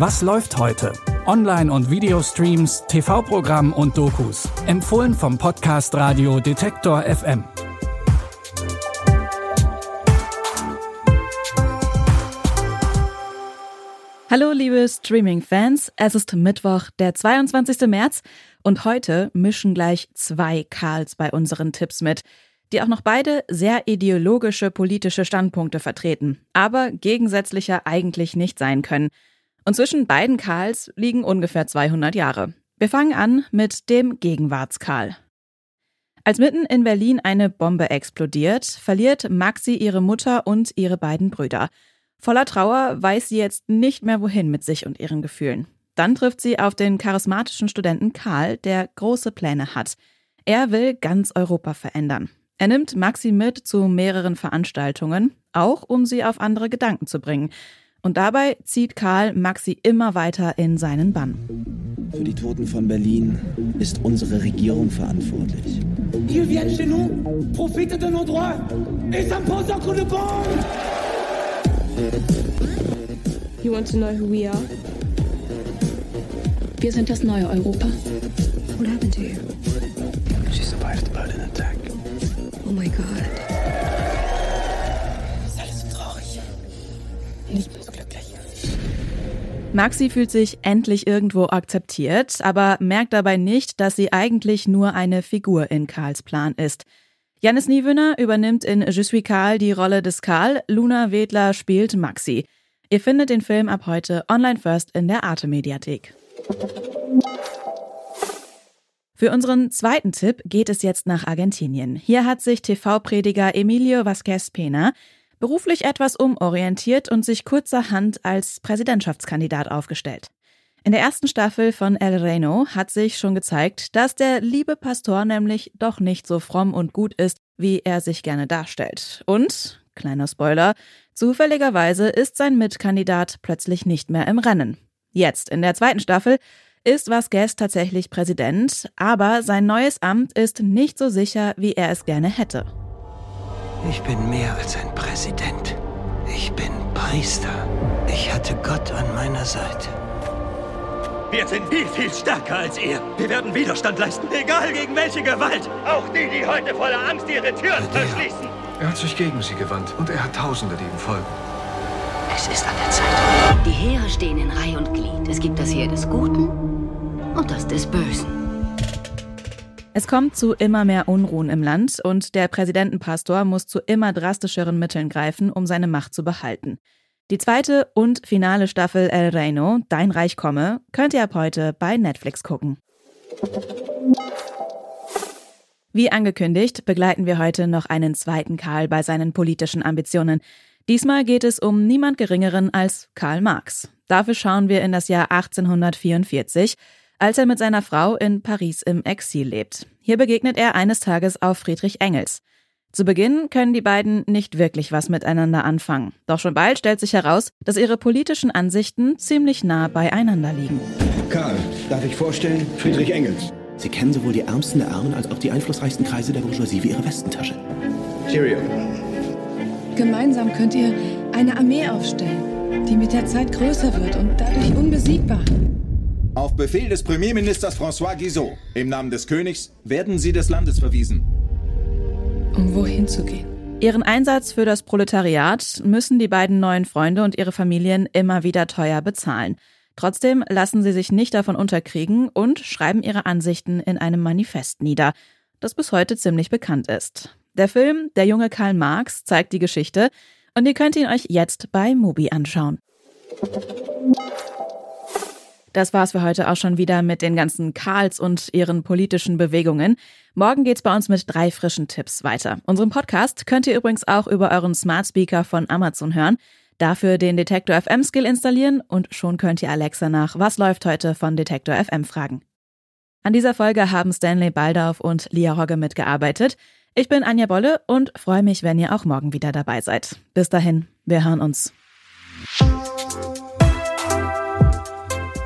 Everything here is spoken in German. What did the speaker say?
Was läuft heute? Online- und Videostreams, TV-Programm und Dokus. Empfohlen vom Podcast Radio Detektor FM. Hallo liebe Streaming-Fans, es ist Mittwoch, der 22. März und heute mischen gleich zwei Karls bei unseren Tipps mit, die auch noch beide sehr ideologische politische Standpunkte vertreten, aber gegensätzlicher eigentlich nicht sein können. Und zwischen beiden Karls liegen ungefähr 200 Jahre. Wir fangen an mit dem Gegenwartskarl. Als mitten in Berlin eine Bombe explodiert, verliert Maxi ihre Mutter und ihre beiden Brüder. Voller Trauer weiß sie jetzt nicht mehr wohin mit sich und ihren Gefühlen. Dann trifft sie auf den charismatischen Studenten Karl, der große Pläne hat. Er will ganz Europa verändern. Er nimmt Maxi mit zu mehreren Veranstaltungen, auch um sie auf andere Gedanken zu bringen. Und dabei zieht Karl Maxi immer weiter in seinen Bann. Für die Toten von Berlin ist unsere Regierung verantwortlich. Ils viennent chez nous, profitent de nos droits et s'imposent un coup de bombe You want to know who we are? Wir sind das neue Europa. What happened to you? Maxi fühlt sich endlich irgendwo akzeptiert, aber merkt dabei nicht, dass sie eigentlich nur eine Figur in Karls Plan ist. Janis Niewöhner übernimmt in Je suis Karl die Rolle des Karl, Luna Wedler spielt Maxi. Ihr findet den Film ab heute online first in der Arte Mediathek. Für unseren zweiten Tipp geht es jetzt nach Argentinien. Hier hat sich TV-Prediger Emilio Vázquez Pena beruflich etwas umorientiert und sich kurzerhand als Präsidentschaftskandidat aufgestellt. In der ersten Staffel von El Reno hat sich schon gezeigt, dass der liebe Pastor nämlich doch nicht so fromm und gut ist, wie er sich gerne darstellt. Und, kleiner Spoiler, zufälligerweise ist sein Mitkandidat plötzlich nicht mehr im Rennen. Jetzt, in der zweiten Staffel, ist Vasquez tatsächlich Präsident, aber sein neues Amt ist nicht so sicher, wie er es gerne hätte. Ich bin mehr als ein Präsident. Ich bin Priester. Ich hatte Gott an meiner Seite. Wir sind viel, viel stärker als ihr. Wir werden Widerstand leisten, egal gegen welche Gewalt. Auch die, die heute voller Angst ihre Türen Der. verschließen. Er hat sich gegen sie gewandt und er hat Tausende, die ihm folgen. Es ist an der Zeit. Die Heere stehen in Reih und Glied. Es gibt das Heer des Guten und das des Bösen. Es kommt zu immer mehr Unruhen im Land und der Präsidentenpastor muss zu immer drastischeren Mitteln greifen, um seine Macht zu behalten. Die zweite und finale Staffel El Reino, Dein Reich komme, könnt ihr ab heute bei Netflix gucken. Wie angekündigt, begleiten wir heute noch einen zweiten Karl bei seinen politischen Ambitionen. Diesmal geht es um niemand Geringeren als Karl Marx. Dafür schauen wir in das Jahr 1844, als er mit seiner Frau in Paris im Exil lebt. Hier begegnet er eines Tages auf Friedrich Engels. Zu Beginn können die beiden nicht wirklich was miteinander anfangen. Doch schon bald stellt sich heraus, dass ihre politischen Ansichten ziemlich nah beieinander liegen. Karl, darf ich vorstellen? Friedrich Engels. Sie kennen sowohl die Ärmsten der Armen als auch die einflussreichsten Kreise der Bourgeoisie wie Ihre Westentasche. Cheerio. Gemeinsam könnt ihr eine Armee aufstellen, die mit der Zeit größer wird und dadurch unbesiegbar. Befehl des Premierministers François Guizot, im Namen des Königs, werden Sie des Landes verwiesen. Um wohin zu gehen? Ihren Einsatz für das Proletariat müssen die beiden neuen Freunde und ihre Familien immer wieder teuer bezahlen. Trotzdem lassen sie sich nicht davon unterkriegen und schreiben ihre Ansichten in einem Manifest nieder, das bis heute ziemlich bekannt ist. Der Film Der junge Karl Marx zeigt die Geschichte und ihr könnt ihn euch jetzt bei Mubi anschauen. Das war's für heute auch schon wieder mit den ganzen Karls und ihren politischen Bewegungen. Morgen geht's bei uns mit drei frischen Tipps weiter. Unseren Podcast könnt ihr übrigens auch über euren Smart Speaker von Amazon hören. Dafür den Detektor FM Skill installieren und schon könnt ihr Alexa nach Was läuft heute von Detektor FM fragen. An dieser Folge haben Stanley Baldauf und Lia Hogge mitgearbeitet. Ich bin Anja Bolle und freue mich, wenn ihr auch morgen wieder dabei seid. Bis dahin, wir hören uns.